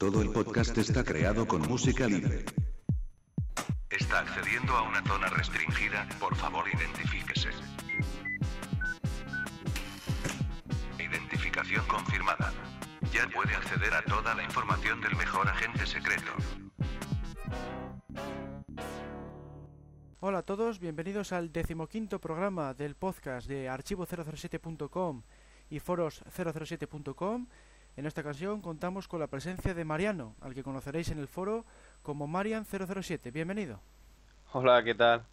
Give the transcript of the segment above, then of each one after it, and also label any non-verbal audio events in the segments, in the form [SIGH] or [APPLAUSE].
Todo el podcast está creado con música libre. Está accediendo a una zona restringida, por favor identifíquese. Identificación confirmada. Ya puede acceder a toda la información del mejor agente secreto. Hola a todos, bienvenidos al decimoquinto programa del podcast de archivo007.com y foros007.com. En esta ocasión contamos con la presencia de Mariano, al que conoceréis en el foro como Marian007. Bienvenido. Hola, ¿qué tal?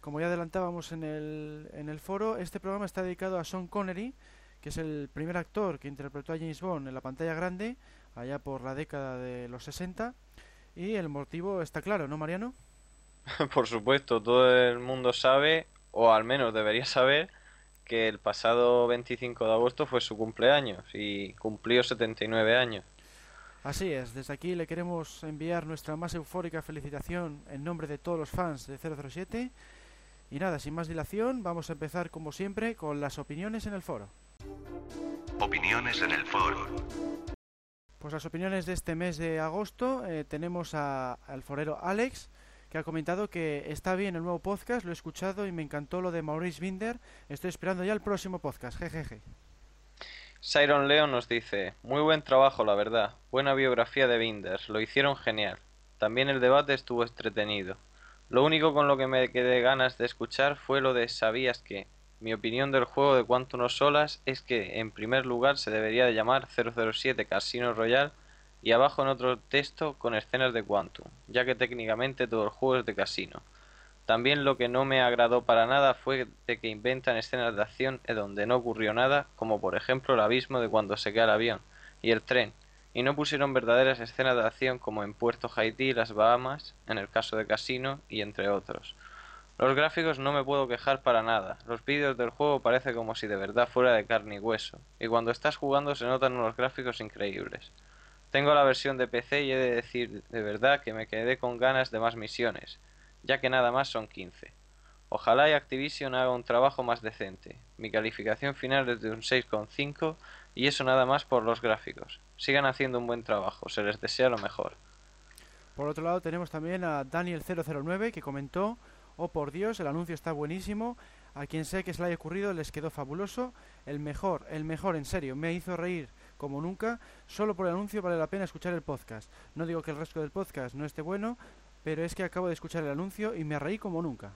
Como ya adelantábamos en el, en el foro, este programa está dedicado a Sean Connery, que es el primer actor que interpretó a James Bond en la pantalla grande, allá por la década de los 60. Y el motivo está claro, ¿no, Mariano? [LAUGHS] Por supuesto, todo el mundo sabe, o al menos debería saber, que el pasado 25 de agosto fue su cumpleaños y cumplió 79 años. Así es, desde aquí le queremos enviar nuestra más eufórica felicitación en nombre de todos los fans de 007. Y nada, sin más dilación, vamos a empezar como siempre con las opiniones en el foro. Opiniones en el foro. Pues las opiniones de este mes de agosto eh, tenemos a, al forero Alex, ha comentado que está bien el nuevo podcast, lo he escuchado y me encantó lo de Maurice Binder. Estoy esperando ya el próximo podcast, jejeje. Siron Leon nos dice, muy buen trabajo la verdad, buena biografía de Binder, lo hicieron genial. También el debate estuvo entretenido. Lo único con lo que me quedé ganas de escuchar fue lo de sabías que. Mi opinión del juego de Quantum of Solas es que en primer lugar se debería de llamar 007 Casino Royale y abajo en otro texto con escenas de Quantum, ya que técnicamente todo el juego es de casino. También lo que no me agradó para nada fue de que inventan escenas de acción en donde no ocurrió nada, como por ejemplo el abismo de cuando se cae el avión y el tren, y no pusieron verdaderas escenas de acción como en Puerto Haití las Bahamas, en el caso de Casino y entre otros. Los gráficos no me puedo quejar para nada. Los vídeos del juego parece como si de verdad fuera de carne y hueso, y cuando estás jugando se notan unos gráficos increíbles. Tengo la versión de PC y he de decir de verdad que me quedé con ganas de más misiones, ya que nada más son 15. Ojalá y Activision haga un trabajo más decente. Mi calificación final es de un 6,5 y eso nada más por los gráficos. Sigan haciendo un buen trabajo, se les desea lo mejor. Por otro lado tenemos también a Daniel009 que comentó Oh por Dios, el anuncio está buenísimo. A quien sea que se le haya ocurrido les quedó fabuloso. El mejor, el mejor, en serio. Me hizo reír como nunca. Solo por el anuncio vale la pena escuchar el podcast. No digo que el resto del podcast no esté bueno, pero es que acabo de escuchar el anuncio y me reí como nunca.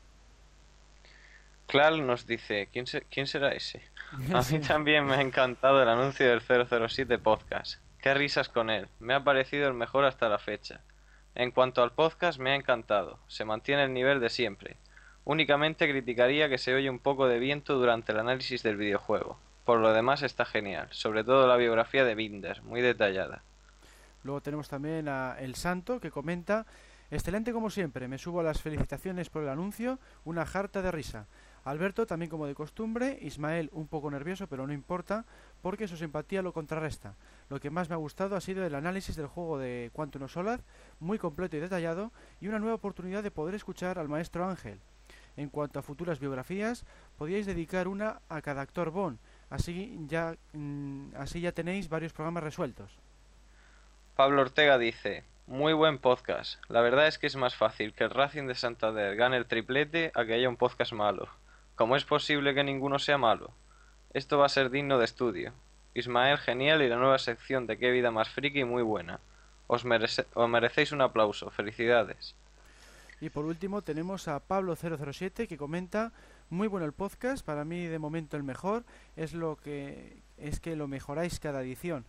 Clal nos dice, ¿quién, se- quién será ese? [LAUGHS] A mí también me ha encantado el anuncio del 007 podcast. Qué risas con él. Me ha parecido el mejor hasta la fecha. En cuanto al podcast, me ha encantado. Se mantiene el nivel de siempre. Únicamente criticaría que se oye un poco de viento durante el análisis del videojuego. Por lo demás está genial, sobre todo la biografía de Binder, muy detallada. Luego tenemos también a El Santo que comenta Excelente como siempre, me subo a las felicitaciones por el anuncio, una jarta de risa. Alberto también como de costumbre, Ismael un poco nervioso pero no importa, porque su simpatía lo contrarresta. Lo que más me ha gustado ha sido el análisis del juego de Quantum of Solace, muy completo y detallado, y una nueva oportunidad de poder escuchar al maestro Ángel. En cuanto a futuras biografías, podíais dedicar una a cada actor Bond, así ya, mm, así ya tenéis varios programas resueltos. Pablo Ortega dice, muy buen podcast. La verdad es que es más fácil que el Racing de Santander gane el triplete a que haya un podcast malo. ¿Cómo es posible que ninguno sea malo? Esto va a ser digno de estudio. Ismael genial y la nueva sección de Qué vida más friki muy buena. Os, merece- os merecéis un aplauso. Felicidades. Y por último tenemos a Pablo007 que comenta muy bueno el podcast, para mí de momento el mejor, es lo que es que lo mejoráis cada edición.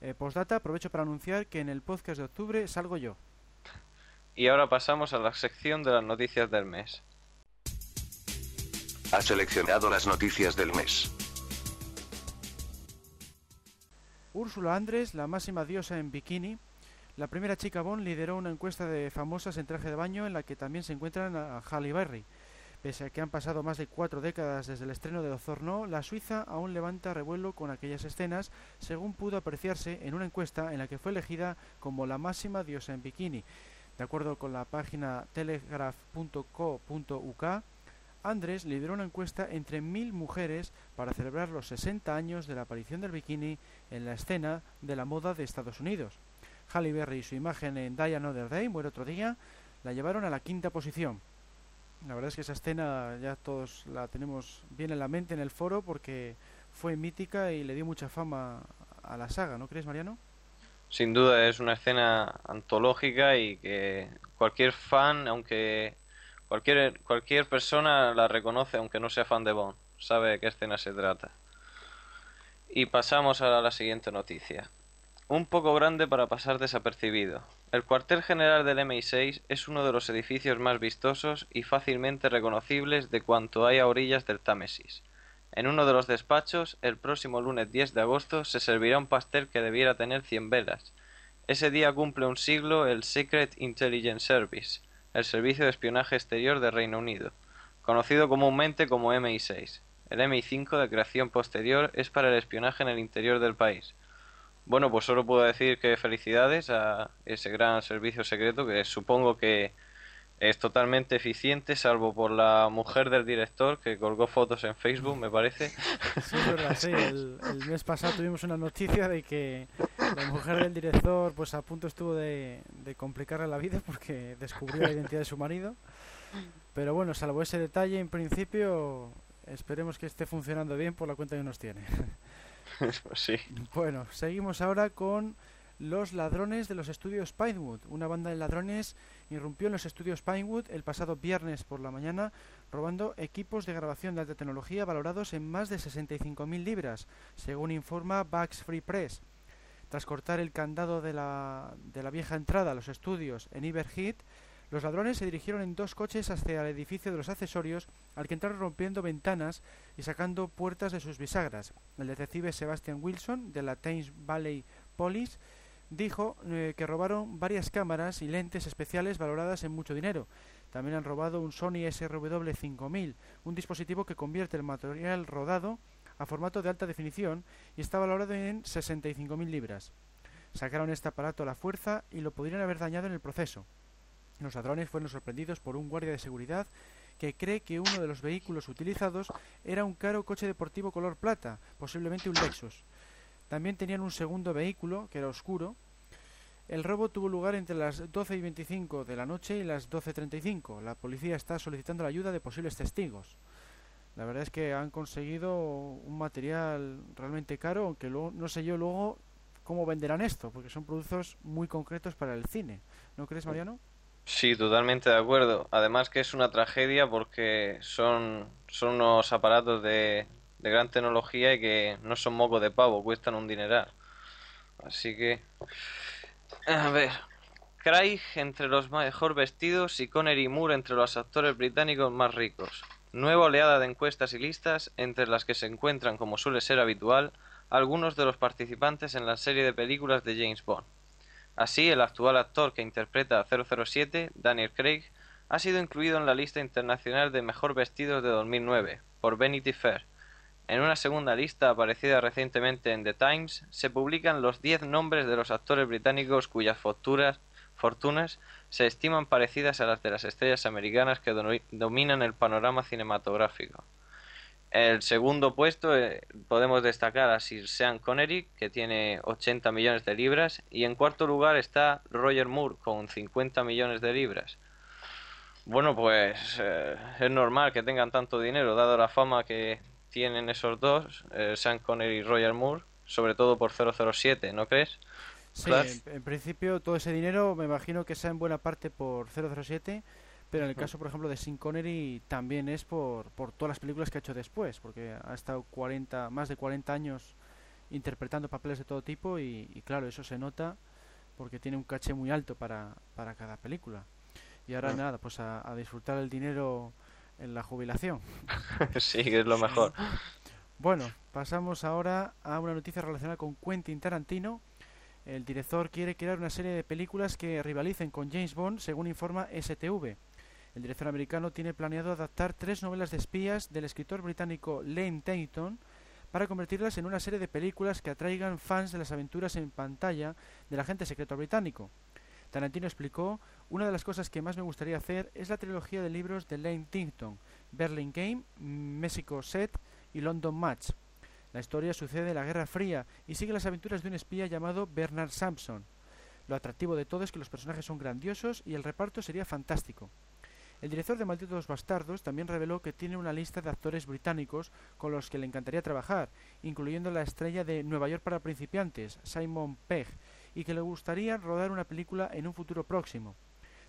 Eh, postdata, aprovecho para anunciar que en el podcast de octubre salgo yo. Y ahora pasamos a la sección de las noticias del mes. Ha seleccionado las noticias del mes. Úrsula Andrés, la máxima diosa en bikini, la primera chica Bond lideró una encuesta de famosas en traje de baño en la que también se encuentran a Halle Berry. Pese a que han pasado más de cuatro décadas desde el estreno de Osorno, la Suiza aún levanta revuelo con aquellas escenas, según pudo apreciarse en una encuesta en la que fue elegida como la máxima diosa en bikini. De acuerdo con la página telegraph.co.uk, Andrés lideró una encuesta entre mil mujeres para celebrar los 60 años de la aparición del bikini en la escena de la moda de Estados Unidos. Halle Berry y su imagen en Die Another Day, Muere otro día, la llevaron a la quinta posición. La verdad es que esa escena ya todos la tenemos bien en la mente en el foro porque fue mítica y le dio mucha fama a la saga, ¿no crees, Mariano? Sin duda es una escena antológica y que cualquier fan, aunque cualquier cualquier persona la reconoce aunque no sea fan de Bond, sabe de qué escena se trata. Y pasamos a la siguiente noticia. Un poco grande para pasar desapercibido. El cuartel general del MI6 es uno de los edificios más vistosos y fácilmente reconocibles de cuanto hay a orillas del Támesis. En uno de los despachos, el próximo lunes 10 de agosto, se servirá un pastel que debiera tener 100 velas. Ese día cumple un siglo el Secret Intelligence Service, el Servicio de Espionaje Exterior de Reino Unido, conocido comúnmente como MI6. El MI5 de creación posterior es para el espionaje en el interior del país. Bueno, pues solo puedo decir que felicidades a ese gran servicio secreto que supongo que es totalmente eficiente, salvo por la mujer del director que colgó fotos en Facebook, me parece. Sí, es verdad, sí. El, mes pasado tuvimos una noticia de que la mujer del director pues a punto estuvo de, de complicarle la vida porque descubrió la identidad de su marido. Pero bueno, salvo ese detalle, en principio esperemos que esté funcionando bien por la cuenta que nos tiene. [LAUGHS] Pues. Bueno, seguimos ahora con los ladrones de los estudios Pinewood. Una banda de ladrones irrumpió en los estudios Pinewood el pasado viernes por la mañana robando equipos de grabación de alta tecnología valorados en más de 65.000 libras, según informa Bugs Free Press. Tras cortar el candado de la, de la vieja entrada a los estudios en Iberhead, los ladrones se dirigieron en dos coches hacia el edificio de los accesorios, al que entraron rompiendo ventanas y sacando puertas de sus bisagras. El detective Sebastian Wilson, de la Thames Valley Police, dijo eh, que robaron varias cámaras y lentes especiales valoradas en mucho dinero. También han robado un Sony SRW5000, un dispositivo que convierte el material rodado a formato de alta definición y está valorado en 65.000 libras. Sacaron este aparato a la fuerza y lo podrían haber dañado en el proceso. Los ladrones fueron sorprendidos por un guardia de seguridad que cree que uno de los vehículos utilizados era un caro coche deportivo color plata, posiblemente un Lexus. También tenían un segundo vehículo, que era oscuro. El robo tuvo lugar entre las 12 y 25 de la noche y las 12.35. La policía está solicitando la ayuda de posibles testigos. La verdad es que han conseguido un material realmente caro, aunque luego, no sé yo luego cómo venderán esto, porque son productos muy concretos para el cine. ¿No crees, Mariano? Sí, totalmente de acuerdo. Además que es una tragedia porque son, son unos aparatos de, de gran tecnología y que no son moco de pavo, cuestan un dineral. Así que... A ver. Craig entre los mejor vestidos y Connery Moore entre los actores británicos más ricos. Nueva oleada de encuestas y listas, entre las que se encuentran, como suele ser habitual, algunos de los participantes en la serie de películas de James Bond. Así, el actual actor que interpreta a 007, Daniel Craig, ha sido incluido en la lista internacional de mejor vestidos de 2009 por Vanity Fair. En una segunda lista aparecida recientemente en The Times se publican los 10 nombres de los actores británicos cuyas fortunas, se estiman parecidas a las de las estrellas americanas que do- dominan el panorama cinematográfico. El segundo puesto eh, podemos destacar a Sir Sean Connery, que tiene 80 millones de libras, y en cuarto lugar está Roger Moore, con 50 millones de libras. Bueno, pues eh, es normal que tengan tanto dinero, dado la fama que tienen esos dos, eh, Sean Connery y Roger Moore, sobre todo por 007, ¿no crees? Sí, en, en principio todo ese dinero me imagino que sea en buena parte por 007, pero en el caso, por ejemplo, de Sin Connery también es por, por todas las películas que ha hecho después, porque ha estado 40, más de 40 años interpretando papeles de todo tipo y, y claro, eso se nota porque tiene un caché muy alto para, para cada película. Y ahora nada, pues a, a disfrutar el dinero en la jubilación. [LAUGHS] sí, que es lo mejor. Bueno, pasamos ahora a una noticia relacionada con Quentin Tarantino. El director quiere crear una serie de películas que rivalicen con James Bond, según informa STV. El director americano tiene planeado adaptar tres novelas de espías del escritor británico Lane Tainton para convertirlas en una serie de películas que atraigan fans de las aventuras en pantalla del agente secreto británico. Tarantino explicó, una de las cosas que más me gustaría hacer es la trilogía de libros de Lane Tainton, Berlin Game, Mexico Set y London Match. La historia sucede en la Guerra Fría y sigue las aventuras de un espía llamado Bernard Sampson. Lo atractivo de todo es que los personajes son grandiosos y el reparto sería fantástico. El director de Malditos Bastardos también reveló que tiene una lista de actores británicos con los que le encantaría trabajar, incluyendo la estrella de Nueva York para principiantes, Simon Pegg, y que le gustaría rodar una película en un futuro próximo.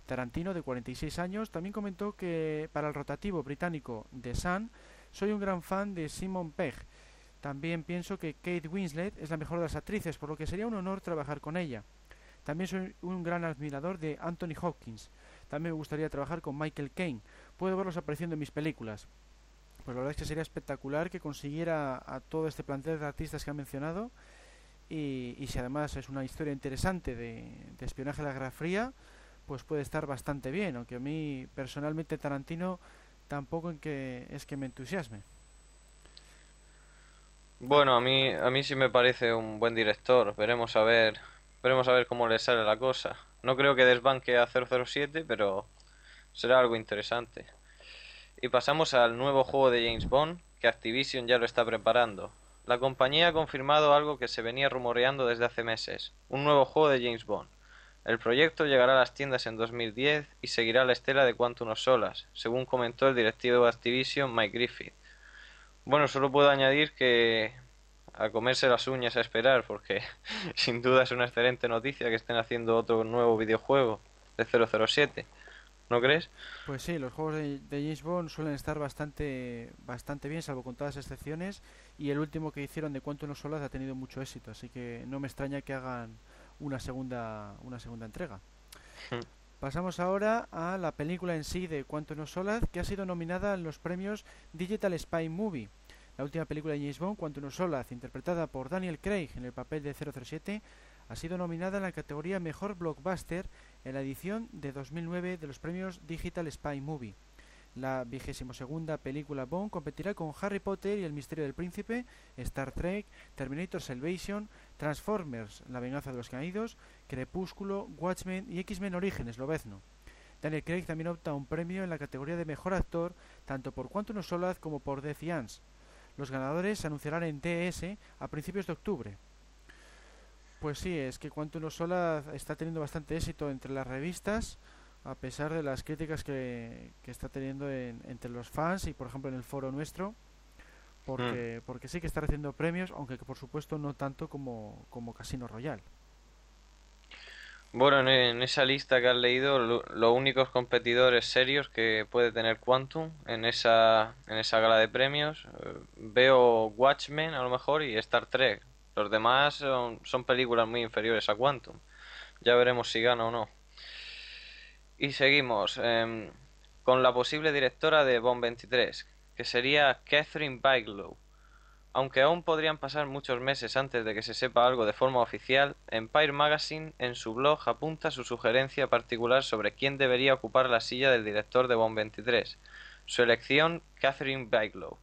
Tarantino, de 46 años, también comentó que para el rotativo británico The Sun, soy un gran fan de Simon Pegg. También pienso que Kate Winslet es la mejor de las actrices, por lo que sería un honor trabajar con ella. También soy un gran admirador de Anthony Hopkins. También me gustaría trabajar con Michael Caine. Puedo verlos apareciendo en mis películas. Pues la verdad es que sería espectacular que consiguiera a todo este plantel de artistas que ha mencionado. Y, si además es una historia interesante de, de espionaje de la Guerra Fría, pues puede estar bastante bien. Aunque a mí personalmente Tarantino tampoco en que es que me entusiasme. Bueno, a mí a mí sí me parece un buen director. Veremos a ver veremos a ver cómo le sale la cosa. No creo que desbanque a 007, pero será algo interesante. Y pasamos al nuevo juego de James Bond, que Activision ya lo está preparando. La compañía ha confirmado algo que se venía rumoreando desde hace meses, un nuevo juego de James Bond. El proyecto llegará a las tiendas en 2010 y seguirá la estela de Quantum of Solas, según comentó el directivo de Activision Mike Griffith. Bueno, solo puedo añadir que a comerse las uñas a esperar, porque [LAUGHS] sin duda es una excelente noticia que estén haciendo otro nuevo videojuego de 007. ¿No crees? Pues sí, los juegos de, James Bond suelen estar bastante bastante bien, salvo con todas las excepciones, y el último que hicieron de Quantum of Solas ha tenido mucho éxito, así que no me extraña que hagan una segunda una segunda entrega. Hmm. Pasamos ahora a la película en sí de Quantum of Solace, que ha sido nominada en los premios Digital Spy Movie. La última película de James Bond, Quantum Solace, interpretada por Daniel Craig en el papel de 007, ha sido nominada en la categoría Mejor Blockbuster en la edición de 2009 de los premios Digital Spy Movie. La vigésimo segunda película Bond competirá con Harry Potter y el misterio del príncipe, Star Trek, Terminator Salvation, Transformers, La venganza de los caídos, Crepúsculo, Watchmen y X-Men Orígenes, Lobezno. Daniel Craig también opta un premio en la categoría de mejor actor tanto por Quantum of Solace como por Defiance. Los ganadores se anunciarán en TS a principios de octubre. Pues sí, es que Quantum of Solace está teniendo bastante éxito entre las revistas, a pesar de las críticas que, está teniendo entre los fans y, por ejemplo, en el foro nuestro, porque, mm. porque sí que está recibiendo premios, aunque por supuesto no tanto como, como Casino Royale. Bueno, en, esa lista que has leído, los únicos competidores serios que puede tener Quantum en esa, en esa gala de premios, eh, veo Watchmen a lo mejor y Star Trek. Los demás son, películas muy inferiores a Quantum. Ya veremos si gana o no. Y seguimos em, con la posible directora de Bond 23, que sería Catherine Bigelow. Aunque aún podrían pasar muchos meses antes de que se sepa algo de forma oficial, Empire Magazine en su blog apunta su sugerencia particular sobre quién debería ocupar la silla del director de Bond 23. Su elección, Catherine Bigelow.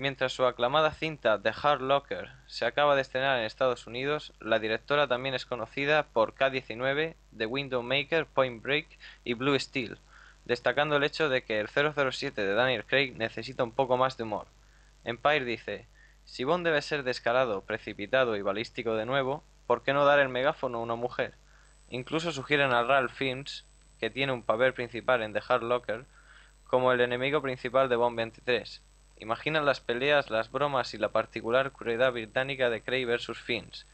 Mientras su aclamada cinta The Hard Locker se acaba de estrenar en Estados Unidos, la directora también es conocida por K-19, The Window Maker, Point Break y Blue Steel, destacando el hecho de que el 007 de Daniel Craig necesita un poco más de humor. Empire dice, si Bond debe ser descarado, precipitado y balístico de nuevo, ¿por qué no dar el megáfono a una mujer? Incluso sugieren a Ralph Fiennes, que tiene un papel principal en The Hard Locker, como el enemigo principal de Bond 23. Imaginan las peleas, las bromas y la particular crueldad británica de Cray vs. Fiennes,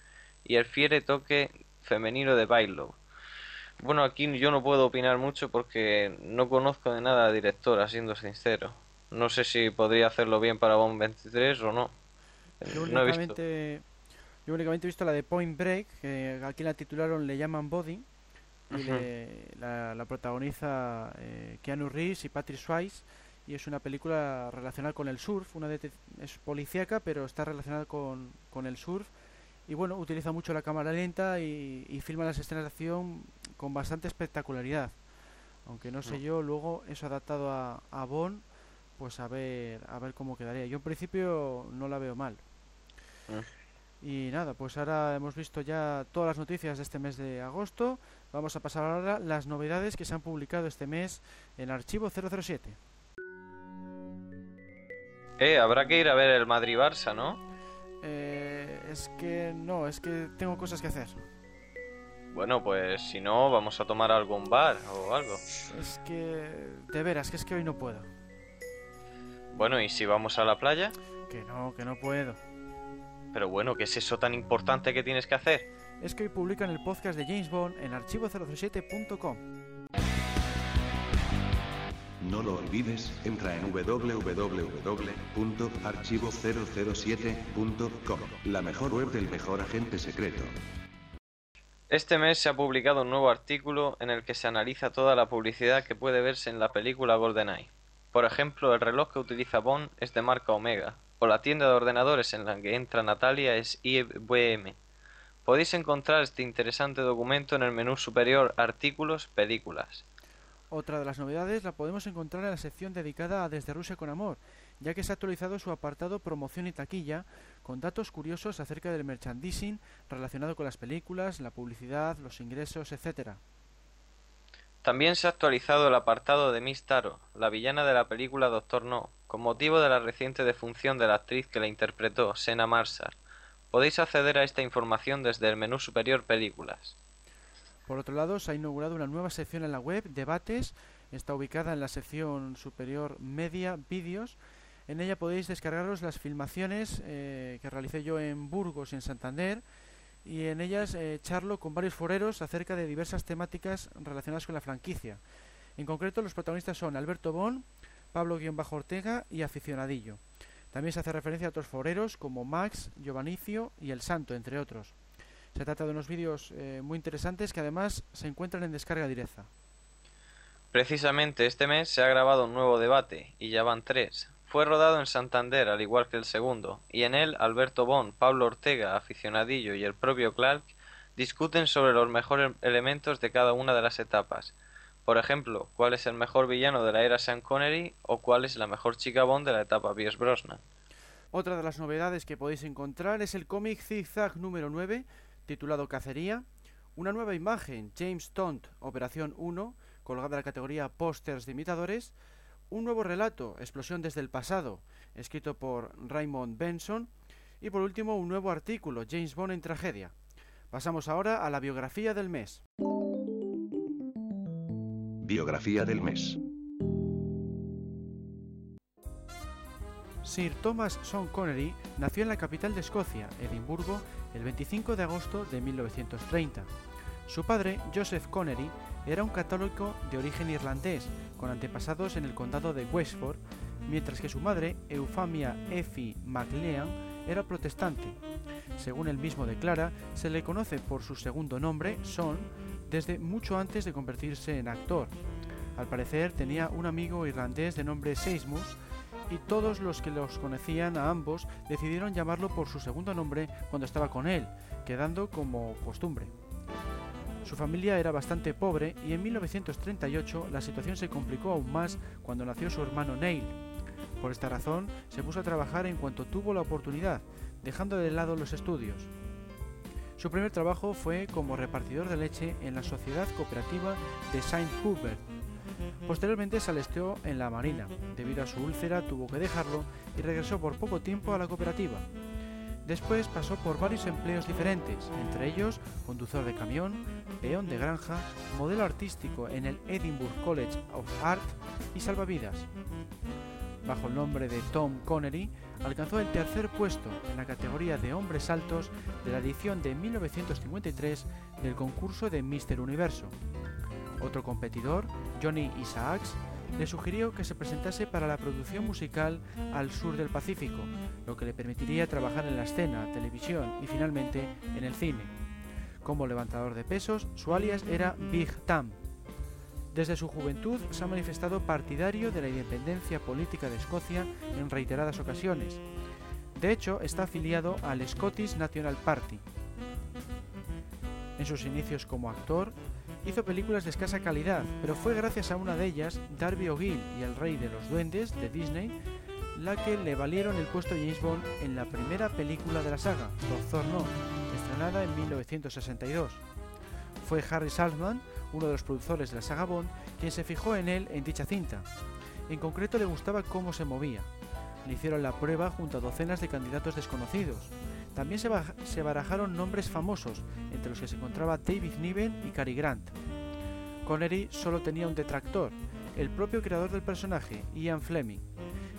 y el fiere toque femenino de Bailo. Bueno, aquí yo no puedo opinar mucho porque no conozco de nada a directora, siendo sincero. No sé si podría hacerlo bien para Bond 23 o no. Yo únicamente, yo únicamente he visto la de Point Break, que aquí la titularon Le llaman Body, y la, protagoniza eh, Keanu Reeves y Patrick Swayze, y es una película relacionada con el surf, una es policíaca, pero está relacionada con, con el surf, y bueno, utiliza mucho la cámara lenta y, y filma las escenas de acción con bastante espectacularidad. Aunque no sé yo, luego eso adaptado a, a Bond, pues a ver, a ver cómo quedaría. Yo en principio no la veo mal. Y nada, pues ahora hemos visto ya todas las noticias de este mes de agosto. Vamos a pasar ahora las novedades que se han publicado este mes en Archivo 007. Eh, habrá que ir a ver el Madrid-Barça, ¿no? Eh, es que no, es que tengo cosas que hacer. Bueno, pues si no, vamos a tomar algún bar o algo. Es que... De veras, que es que hoy no puedo. Bueno, ¿y si vamos a la playa? Que no, que no puedo. Pero bueno, ¿qué es eso tan importante que tienes que hacer? Es que hoy publican el podcast de James Bond en archivo007.com. No lo olvides, entra en www.archivo007.com, la mejor web del mejor agente secreto. Este mes se ha publicado un nuevo artículo en el que se analiza toda la publicidad que puede verse en la película GoldenEye. Por ejemplo, el reloj que utiliza Bond es de marca Omega, o la tienda de ordenadores en la que entra Natalia es IBM. Podéis encontrar este interesante documento en el menú superior Artículos, Películas. Otra de las novedades la podemos encontrar en la sección dedicada a Desde Rusia con Amor, ya que se ha actualizado su apartado Promoción y Taquilla, con datos curiosos acerca del merchandising relacionado con las películas, la publicidad, los ingresos, etc. También se ha actualizado el apartado de Miss Taro, la villana de la película Doctor No, con motivo de la reciente defunción de la actriz que la interpretó, Sena Marsar. Podéis acceder a esta información desde el menú superior Películas. Por otro lado, se ha inaugurado una nueva sección en la web, Debates. Está ubicada en la sección superior Media, Vídeos. En ella podéis descargaros las filmaciones eh, que realicé yo en Burgos y en Santander. Y en ellas eh, charlo con varios foreros acerca de diversas temáticas relacionadas con la franquicia. En concreto, los protagonistas son Alberto Bon, Pablo-Ortega y Aficionadillo. También se hace referencia a otros foreros como Max, Giovanicio y El Santo, entre otros. Se trata de unos vídeos eh, muy interesantes que además se encuentran en descarga directa. Precisamente este mes se ha grabado un nuevo debate, y ya van tres. Fue rodado en Santander, al igual que el segundo, y en él Alberto Bon, Pablo Ortega, aficionadillo y el propio Clark discuten sobre los mejores elementos de cada una de las etapas. Por ejemplo, cuál es el mejor villano de la era Sean Connery o cuál es la mejor chica Bond de la etapa Pierce Brosnan. Otra de las novedades que podéis encontrar es el cómic Zigzag número 9, titulado Cacería, una nueva imagen, James Tont, Operación 1, colgada en la categoría Pósters de imitadores, un nuevo relato, Explosión desde el pasado, escrito por Raymond Benson, y por último un nuevo artículo, James Bond en tragedia. Pasamos ahora a la biografía del mes. Biografía del mes. Sir Thomas Sean Connery nació en la capital de Escocia, Edimburgo, el 25 de agosto de 1930. Su padre, Joseph Connery, era un católico de origen irlandés, con antepasados en el condado de Wexford, mientras que su madre, Eufamia Effie MacLean, era protestante. Según él mismo declara, se le conoce por su segundo nombre, Son, desde mucho antes de convertirse en actor. Al parecer tenía un amigo irlandés de nombre Seismus, y todos los que los conocían a ambos decidieron llamarlo por su segundo nombre cuando estaba con él, quedando como costumbre. Su familia era bastante pobre y en 1938 la situación se complicó aún más cuando nació su hermano Neil. Por esta razón se puso a trabajar en cuanto tuvo la oportunidad, dejando de lado los estudios. Su primer trabajo fue como repartidor de leche en la Sociedad Cooperativa de Saint Hubert, Posteriormente se alistó en la Marina. Debido a su úlcera tuvo que dejarlo y regresó por poco tiempo a la cooperativa. Después pasó por varios empleos diferentes, entre ellos conductor de camión, peón de granja, modelo artístico en el Edinburgh College of Art y salvavidas. Bajo el nombre de Tom Connery, alcanzó el tercer puesto en la categoría de hombres altos de la edición de 1953 del concurso de Mister Universo. Otro competidor, Johnny Isaacs, le sugirió que se presentase para la producción musical al sur del Pacífico, lo que le permitiría trabajar en la escena, televisión y finalmente en el cine. Como levantador de pesos, su alias era Big Tam. Desde su juventud se ha manifestado partidario de la independencia política de Escocia en reiteradas ocasiones. De hecho, está afiliado al Scottish National Party. En sus inicios como actor, Hizo películas de escasa calidad, pero fue gracias a una de ellas, Darby O'Gill y el Rey de los Duendes de Disney, la que le valieron el puesto de James Bond en la primera película de la saga, Doctor No, estrenada en 1962. Fue Harry Saltzman, uno de los productores de la saga Bond, quien se fijó en él en dicha cinta. En concreto le gustaba cómo se movía. Le hicieron la prueba junto a docenas de candidatos desconocidos. También se, barajaron nombres famosos, entre los que se encontraba David Niven y Cary Grant. Connery solo tenía un detractor, el propio creador del personaje, Ian Fleming.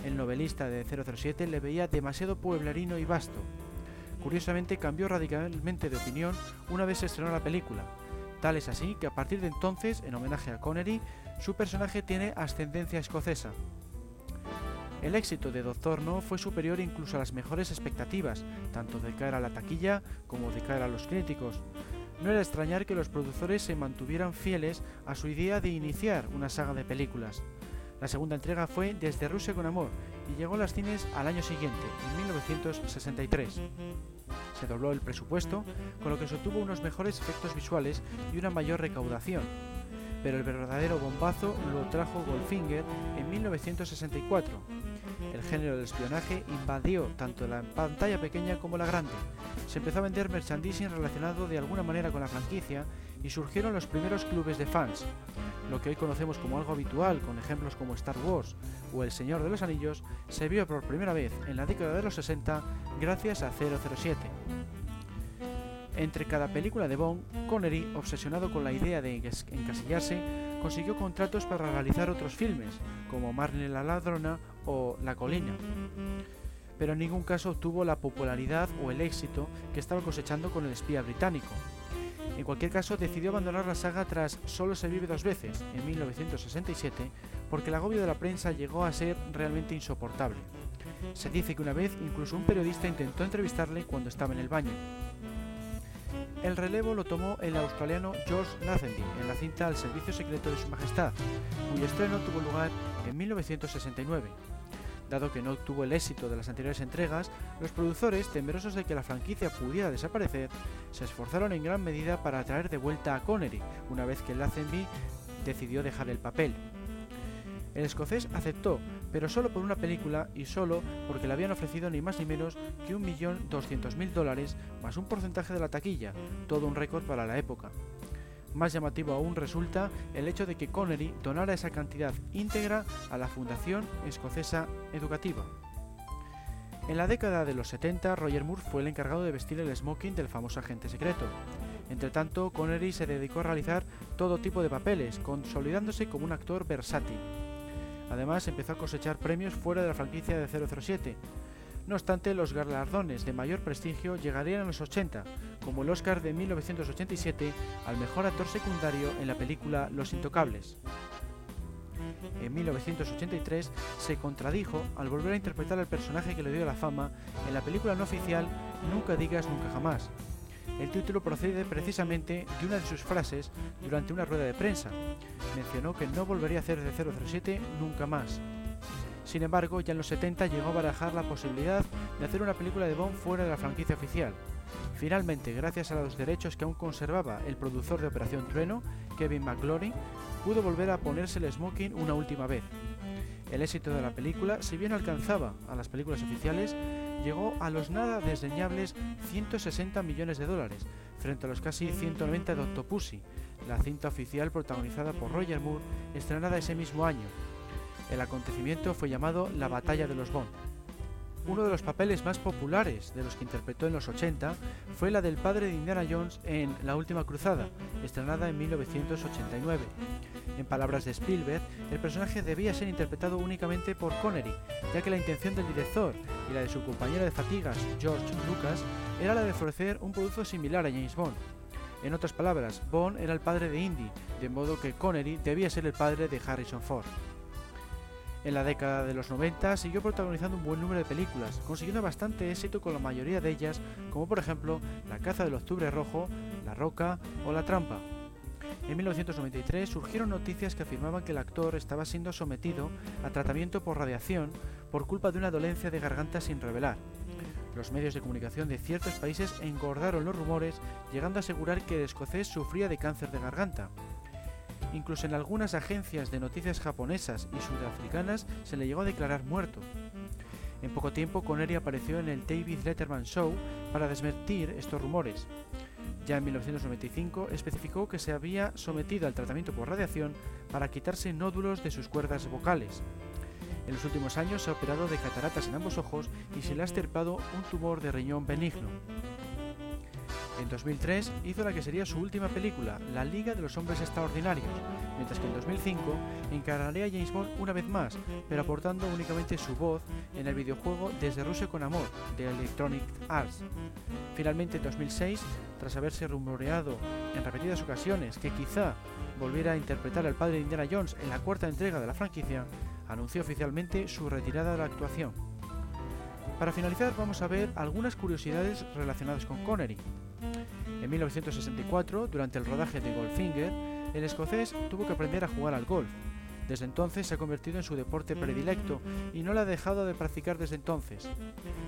El novelista de 007 le veía demasiado pueblerino y vasto. Curiosamente cambió radicalmente de opinión una vez se estrenó la película. Tal es así que a partir de entonces, en homenaje a Connery, su personaje tiene ascendencia escocesa. El éxito de Doctor No fue superior incluso a las mejores expectativas, tanto de cara a la taquilla como de cara a los críticos. No era extrañar que los productores se mantuvieran fieles a su idea de iniciar una saga de películas. La segunda entrega fue Desde Rusia con Amor y llegó a las cines al año siguiente, en 1963. Se dobló el presupuesto, con lo que se obtuvo unos mejores efectos visuales y una mayor recaudación. Pero el verdadero bombazo lo trajo Goldfinger en 1964. El género del espionaje invadió tanto la pantalla pequeña como la grande. Se empezó a vender merchandising relacionado de alguna manera con la franquicia y surgieron los primeros clubes de fans. Lo que hoy conocemos como algo habitual, con ejemplos como Star Wars o El Señor de los Anillos, se vio por primera vez en la década de los 60 gracias a 007. Entre cada película de Bond, Connery, obsesionado con la idea de encasillarse, consiguió contratos para realizar otros filmes, como Marley la ladrona o La colina. Pero en ningún caso obtuvo la popularidad o el éxito que estaba cosechando con el espía británico. En cualquier caso, decidió abandonar la saga tras Solo se vive dos veces, en 1967, porque el agobio de la prensa llegó a ser realmente insoportable. Se dice que una vez incluso un periodista intentó entrevistarle cuando estaba en el baño. El relevo lo tomó el australiano George Lazenby en la cinta Al servicio secreto de su majestad, cuyo estreno tuvo lugar en 1969. Dado que no obtuvo el éxito de las anteriores entregas, los productores, temerosos de que la franquicia pudiera desaparecer, se esforzaron en gran medida para atraer de vuelta a Connery, una vez que Lazenby decidió dejar el papel. El escocés aceptó, pero solo por una película y solo porque le habían ofrecido ni más ni menos que 1.200.000 dólares más un porcentaje de la taquilla, todo un récord para la época. Más llamativo aún resulta el hecho de que Connery donara esa cantidad íntegra a la Fundación Escocesa Educativa. En la década de los 70, Roger Moore fue el encargado de vestir el smoking del famoso agente secreto. Entre tanto, Connery se dedicó a realizar todo tipo de papeles, consolidándose como un actor versátil. Además, empezó a cosechar premios fuera de la franquicia de 007, no obstante, los galardones de mayor prestigio llegarían a los 80, como el Oscar de 1987 al mejor actor secundario en la película Los Intocables. En 1983 se contradijo al volver a interpretar al personaje que le dio la fama en la película no oficial Nunca digas nunca jamás. El título procede precisamente de una de sus frases durante una rueda de prensa. Mencionó que no volvería a hacer de 007 nunca más. Sin embargo, ya en los 70 llegó a barajar la posibilidad de hacer una película de Bond fuera de la franquicia oficial. Finalmente, gracias a los derechos que aún conservaba el productor de Operación Trueno, Kevin McGlory, pudo volver a ponerse el smoking una última vez. El éxito de la película, si bien alcanzaba a las películas oficiales, llegó a los nada desdeñables 160 millones de dólares, frente a los casi 190 de Octopussy, la cinta oficial protagonizada por Roger Moore, estrenada ese mismo año, el acontecimiento fue llamado la Batalla de los Bond. Uno de los papeles más populares de los que interpretó en los 80 fue la del padre de Indiana Jones en La Última Cruzada, estrenada en 1989. En palabras de Spielberg, el personaje debía ser interpretado únicamente por Connery, ya que la intención del director y la de su compañero de fatigas, George Lucas, era la de ofrecer un producto similar a James Bond. En otras palabras, Bond era el padre de Indy, de modo que Connery debía ser el padre de Harrison Ford. En la década de los 90 siguió protagonizando un buen número de películas, consiguiendo bastante éxito con la mayoría de ellas, como por ejemplo La caza del octubre rojo, La roca o La trampa. En 1993 surgieron noticias que afirmaban que el actor estaba siendo sometido a tratamiento por radiación por culpa de una dolencia de garganta sin revelar. Los medios de comunicación de ciertos países engordaron los rumores, llegando a asegurar que el escocés sufría de cáncer de garganta. Incluso en algunas agencias de noticias japonesas y sudafricanas se le llegó a declarar muerto. En poco tiempo, Connery apareció en el David Letterman Show para desmentir estos rumores. Ya en 1995 especificó que se había sometido al tratamiento por radiación para quitarse nódulos de sus cuerdas vocales. En los últimos años se ha operado de cataratas en ambos ojos y se le ha extirpado un tumor de riñón benigno. En 2003 hizo la que sería su última película, La Liga de los Hombres Extraordinarios, mientras que en 2005 encarnaría a James Bond una vez más, pero aportando únicamente su voz en el videojuego Desde Rusia con Amor, de Electronic Arts. Finalmente en 2006, tras haberse rumoreado en repetidas ocasiones que quizá volviera a interpretar al padre de Indiana Jones en la cuarta entrega de la franquicia, anunció oficialmente su retirada de la actuación. Para finalizar vamos a ver algunas curiosidades relacionadas con Connery. En 1964, durante el rodaje de Goldfinger, el escocés tuvo que aprender a jugar al golf. Desde entonces se ha convertido en su deporte predilecto y no lo ha dejado de practicar desde entonces.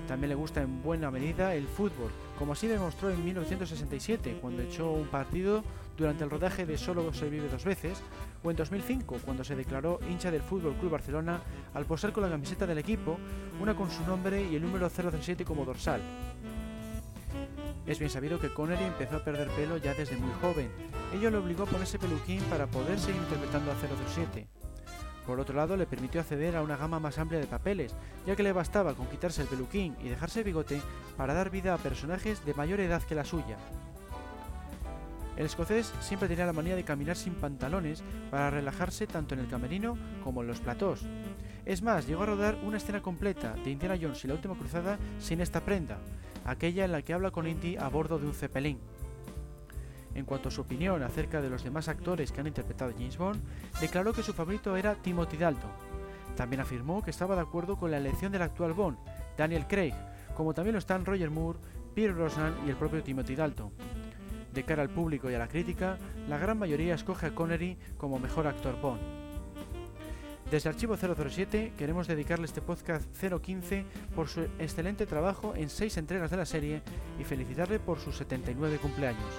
También le gusta en buena medida el fútbol, como así demostró en 1967 cuando echó un partido durante el rodaje de Solo se vive dos veces, o en 2005 cuando se declaró hincha del Fútbol Club Barcelona al posar con la camiseta del equipo, una con su nombre y el número 037 como dorsal. Es bien sabido que Connery empezó a perder pelo ya desde muy joven. Ello le obligó a ponerse peluquín para poder seguir interpretando a 007. Por otro lado, le permitió acceder a una gama más amplia de papeles, ya que le bastaba con quitarse el peluquín y dejarse el bigote para dar vida a personajes de mayor edad que la suya. El escocés siempre tenía la manía de caminar sin pantalones para relajarse tanto en el camerino como en los platós. Es más, llegó a rodar una escena completa de Indiana Jones y la última cruzada sin esta prenda, aquella en la que habla con Indy a bordo de un cepelín. En cuanto a su opinión acerca de los demás actores que han interpretado a James Bond, declaró que su favorito era Timothy Dalton. También afirmó que estaba de acuerdo con la elección del actual Bond, Daniel Craig, como también lo están Roger Moore, Pierre Brosnan y el propio Timothy Dalton. De cara al público y a la crítica, la gran mayoría escoge a Connery como mejor actor Bond. Desde Archivo 007 queremos dedicarle este podcast 015 por su excelente trabajo en seis entregas de la serie y felicitarle por sus 79 cumpleaños.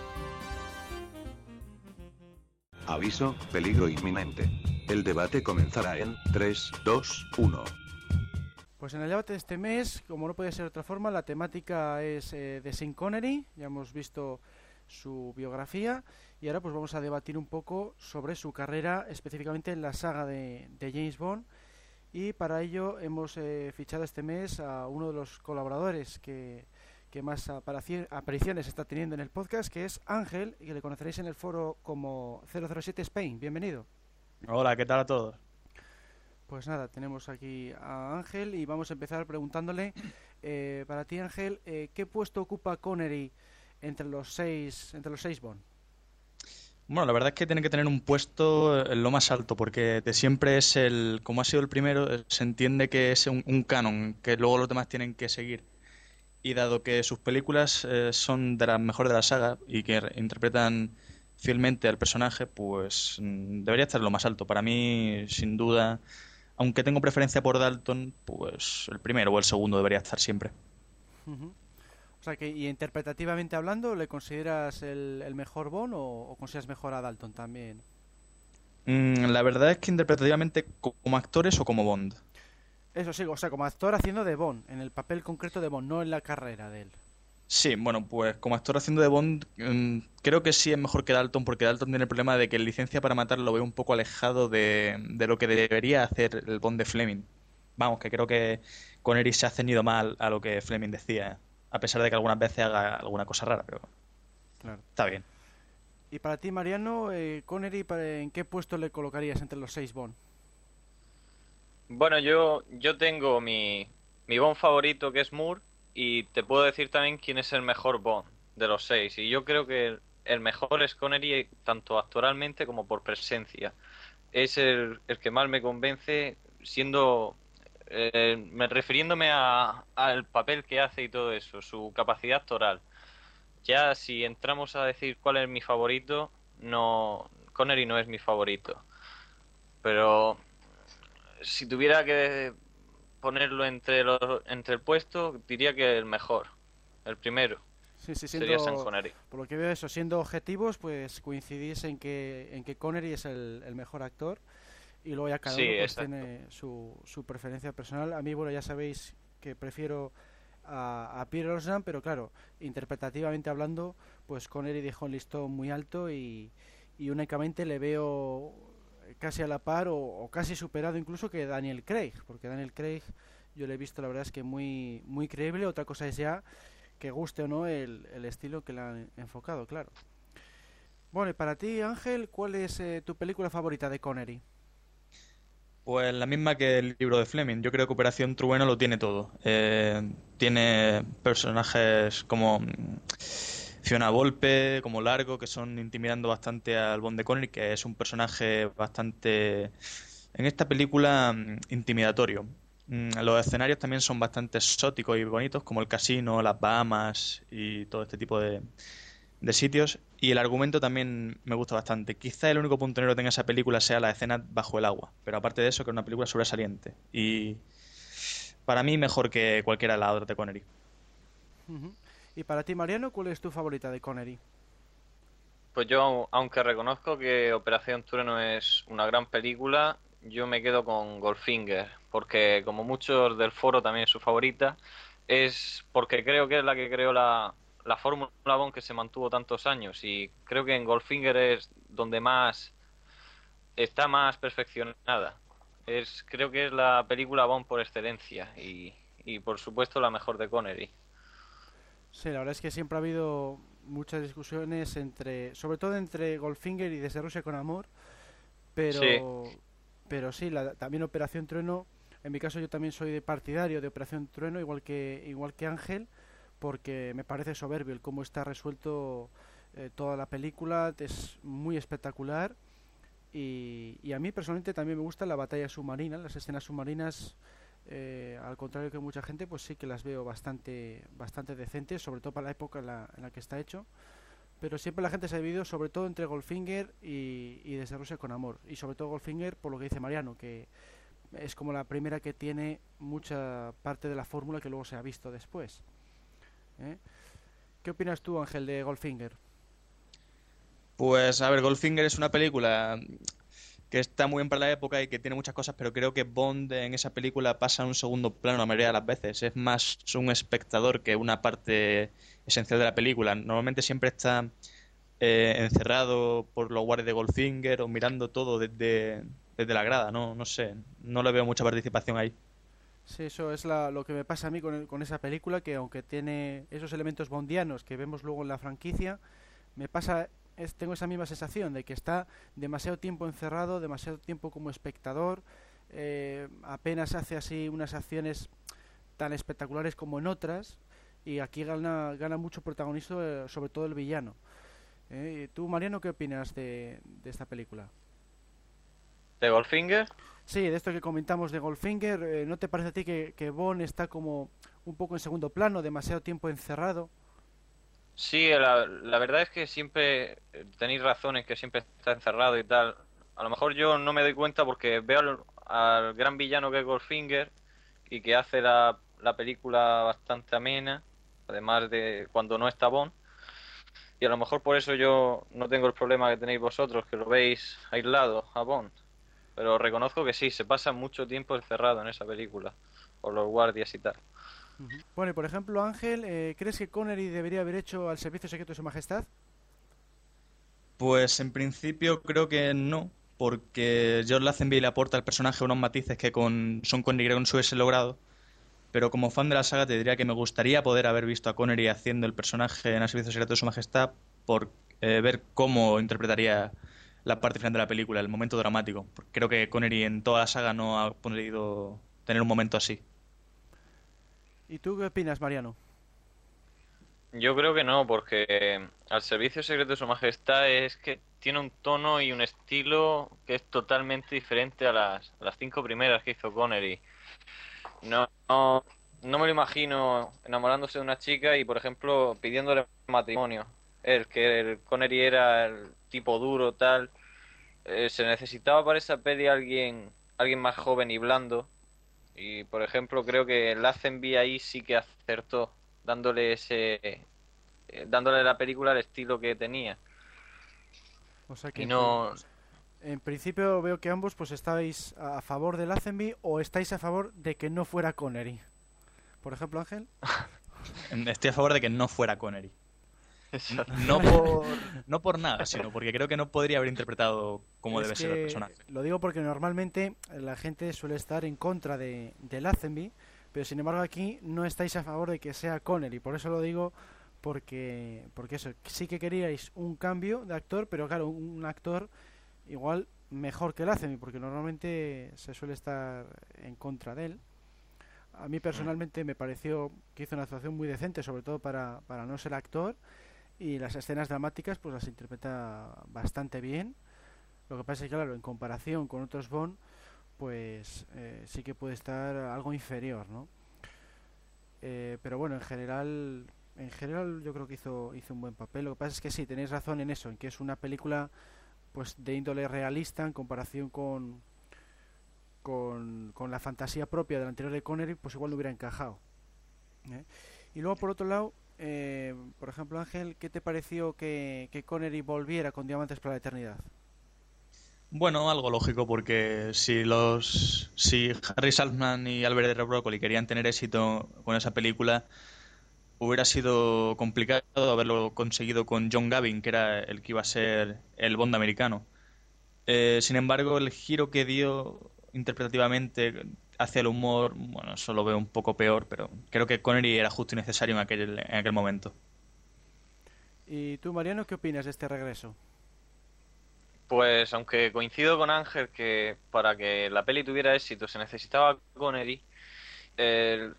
Aviso, peligro inminente. El debate comenzará en 3, 2, 1. Pues en el debate de este mes, como no puede ser de otra forma, la temática es eh, de Sean Connery, ya hemos visto su biografía y ahora pues vamos a debatir un poco sobre su carrera específicamente en la saga de, de James Bond y para ello hemos eh, fichado este mes a uno de los colaboradores que, que más aparici- apariciones está teniendo en el podcast que es Ángel y que le conoceréis en el foro como 007 Spain. Bienvenido. Hola, ¿qué tal a todos? Pues nada, tenemos aquí a Ángel y vamos a empezar preguntándole, eh, para ti Ángel, eh, ¿qué puesto ocupa Connery entre los seis, entre los seis Bond? Bueno, la verdad es que tiene que tener un puesto en lo más alto, porque de siempre es el, como ha sido el primero, eh, se entiende que es un, canon, que luego los demás tienen que seguir. Y dado que sus películas eh, son de las mejores de la saga y que re- interpretan fielmente al personaje, pues mm, debería estar en lo más alto. Para mí, sin duda, aunque tengo preferencia por Dalton, pues el primero o el segundo debería estar siempre. O sea que, y interpretativamente hablando, ¿le consideras el, el mejor Bond o, o consideras mejor a Dalton también? Mm, la verdad es que interpretativamente co- como actores o como Bond. Eso sí, o sea, como actor haciendo de Bond, en el papel concreto de Bond, no en la carrera de él. Sí, bueno, pues como actor haciendo de Bond, mm, creo que sí es mejor que Dalton, porque Dalton tiene el problema de que el licencia para matar lo veo un poco alejado de, de lo que debería hacer el Bond de Fleming. Vamos, que creo que Connery se ha ceñido mal a lo que Fleming decía, a pesar de que algunas veces haga alguna cosa rara, pero Claro. está bien. Y para ti, Mariano, eh, Connery, ¿en qué puesto le colocarías entre los seis Bond? Bueno, yo, yo tengo mi, mi Bond favorito que es Moore y te puedo decir también quién es el mejor Bond de los seis. Y yo creo que el, mejor es Connery tanto actoralmente como por presencia. Es el, el que más me convence siendo... eh, me- refiriéndome a- al papel que hace y todo eso, su capacidad actoral. Ya si entramos a decir cuál es mi favorito, no Connery no es mi favorito. Pero si tuviera que ponerlo entre los, entre el puesto, diría que el mejor, el primero, Sí, sí, sería siendo, Connery. por lo que veo eso, siendo objetivos, pues coincidís en que, en que Connery es el, el mejor actor y luego ya cada Sí, uno pues, tiene su, su preferencia personal. A mí, bueno, ya sabéis que prefiero a, a Pierre Brosnan, pero claro, interpretativamente hablando, pues Connery dejó un listón muy alto y, y únicamente le veo casi a la par o, o casi superado incluso que Daniel Craig, porque Daniel Craig yo le he visto la verdad es que muy muy creíble. Otra cosa es ya que guste o no el, el estilo que le han enfocado, claro. Bueno, y para ti, Ángel, ¿cuál es eh, tu película favorita de Connery? Pues la misma que el libro de Fleming. Yo creo que Operación Trueno lo tiene todo. Eh, tiene personajes como mm, Fiona Volpe, como Largo, que son intimidando bastante al Bond de Connery, que es un personaje bastante, en esta película, mm, intimidatorio. Mm, Los escenarios también son bastante exóticos y bonitos, como el casino, las Bahamas y todo este tipo de, de sitios. Y el argumento también me gusta bastante. Quizá el único punto negro que tenga esa película sea la escena bajo el agua. Pero aparte de eso, que es una película sobresaliente. Y para mí mejor que cualquiera de las otras de Connery. Y para ti, Mariano, ¿cuál es tu favorita de Connery? Pues yo, aunque reconozco que Operación Trueno es una gran película, yo me quedo con Goldfinger, porque como muchos del foro también es su favorita, es porque creo que es la que creó la, la fórmula Bond que se mantuvo tantos años y creo que en Goldfinger es donde más está más perfeccionada. Es, creo que es la película Bond por excelencia y, y por supuesto la mejor de Connery. Sí, la verdad es que siempre ha habido muchas discusiones entre, sobre todo entre Goldfinger y Desde Rusia con Amor, pero, pero sí, la- también Operación Trueno. En mi caso yo también soy de partidario de Operación Trueno, igual que igual que Ángel, porque me parece soberbio el cómo está resuelto eh, toda la película, es muy espectacular. Y, a mí personalmente también me gusta la batalla submarina, las escenas submarinas eh, al contrario que mucha gente, pues sí que las veo bastante, bastante decentes, sobre todo para la época en la, en la que está hecho. Pero siempre la gente se ha dividido sobre todo entre Goldfinger y, y con Amor. Y sobre todo Goldfinger, por lo que dice Mariano, que es como la primera que tiene mucha parte de la fórmula que luego se ha visto después. ¿Eh? ¿Qué opinas tú, Ángel, de Goldfinger? Pues a ver, Goldfinger es una película que está muy bien para la época y que tiene muchas cosas, pero creo que Bond en esa película pasa a un segundo plano la mayoría de las veces. Es más un espectador que una parte esencial de la película. Normalmente siempre está eh, encerrado por los guardias de Goldfinger o mirando todo desde, desde la grada. No, no sé, no le veo mucha participación ahí. Sí, eso es la- lo que me pasa a mí con, el- con esa película, que aunque tiene esos elementos bondianos que vemos luego en la franquicia, me pasa, es- tengo esa misma sensación de que está demasiado tiempo encerrado, demasiado tiempo como espectador, eh, apenas hace así unas acciones tan espectaculares como en otras, y aquí gana, gana mucho protagonismo, eh, sobre todo el villano. Eh, ¿Tú, Mariano, qué opinas de, de esta película? ¿De Goldfinger? Sí, de esto que comentamos de Goldfinger, eh, ¿no te parece a ti que, que está como un poco en segundo plano, demasiado tiempo encerrado? Sí, la, la verdad es que siempre eh, tenéis razón en que siempre está encerrado y tal. A lo mejor yo no me doy cuenta porque veo al, al gran villano que es Goldfinger y que hace la, la película bastante amena, además de cuando no está Bond. Y a lo mejor por eso yo no tengo el problema que tenéis vosotros, que lo veis aislado a Bond. Pero reconozco que sí, se pasa mucho tiempo encerrado en esa película, por los guardias y tal. Bueno, y por ejemplo, Ángel, eh, ¿crees que Connery debería haber hecho al servicio secreto de su majestad? Pues en principio creo que no, porque George Lazenby le aporta al personaje unos matices que con Sean Connery creo que no se hubiese logrado. Pero como fan de la saga te diría que me gustaría poder haber visto a Connery haciendo el personaje en el servicio secreto de su majestad por eh, ver cómo interpretaría la parte final de la película, el momento dramático. Creo que Connery en toda la saga no ha podido tener un momento así. ¿Y tú qué opinas, Mariano? Yo creo que no, porque eh, al servicio secreto de su majestad es que tiene un tono y un estilo que es totalmente diferente a las, a las cinco primeras que hizo Connery. No, no, no me lo imagino enamorándose de una chica y, por ejemplo, pidiéndole matrimonio. El que el Connery era el tipo duro, tal. Eh, se necesitaba para esa peli alguien, alguien más joven y blando. Y, por ejemplo, creo que Lazenby ahí sí que acertó, dándole ese, eh, dándole la película el estilo que tenía. O sea que Y no, en principio veo que ambos pues estáis a favor de Lazenby o estáis a favor de que no fuera Connery. Por ejemplo, Ángel. [LAUGHS] Estoy a favor de que no fuera Connery. No [LAUGHS] por, no por nada, sino porque creo que no podría haber interpretado como Es debe ser el personaje. Lo digo porque normalmente la gente suele estar en contra de, de Lazenby, pero sin embargo aquí no estáis a favor de que sea Connery. Por eso lo digo porque, porque eso, sí que queríais un cambio de actor, pero claro, un actor igual mejor que Lazenby, porque normalmente se suele estar en contra de él. A mí personalmente me pareció que hizo una actuación muy decente, sobre todo para, para no ser actor, y las escenas dramáticas pues las interpreta bastante bien. Lo que pasa es que, claro, en comparación con otros Bond, pues eh, sí que puede estar algo inferior, ¿no? Eh, pero bueno, en general, en general yo creo que hizo, hizo un buen papel. Lo que pasa es que sí, tenéis razón en eso, en que es una película pues de índole realista en comparación con, con, con la fantasía propia del anterior de Connery, pues igual no hubiera encajado. ¿eh? Y luego, por otro lado, eh, por ejemplo, Ángel, ¿qué te pareció que, que Connery volviera con Diamantes para la Eternidad? Bueno, algo lógico porque si los si Harry Saltzman y Albert R. Broccoli querían tener éxito con esa película, hubiera sido complicado haberlo conseguido con John Gavin, que era el que iba a ser el Bond americano. Eh, sin embargo, el giro que dio interpretativamente hacia el humor, bueno, eso lo veo un poco peor, pero creo que Connery era justo y necesario en aquel, en aquel momento. ¿Y tú, Mariano, qué opinas de este regreso? Pues aunque coincido con Ángel que para que la peli tuviera éxito se necesitaba Connery, el,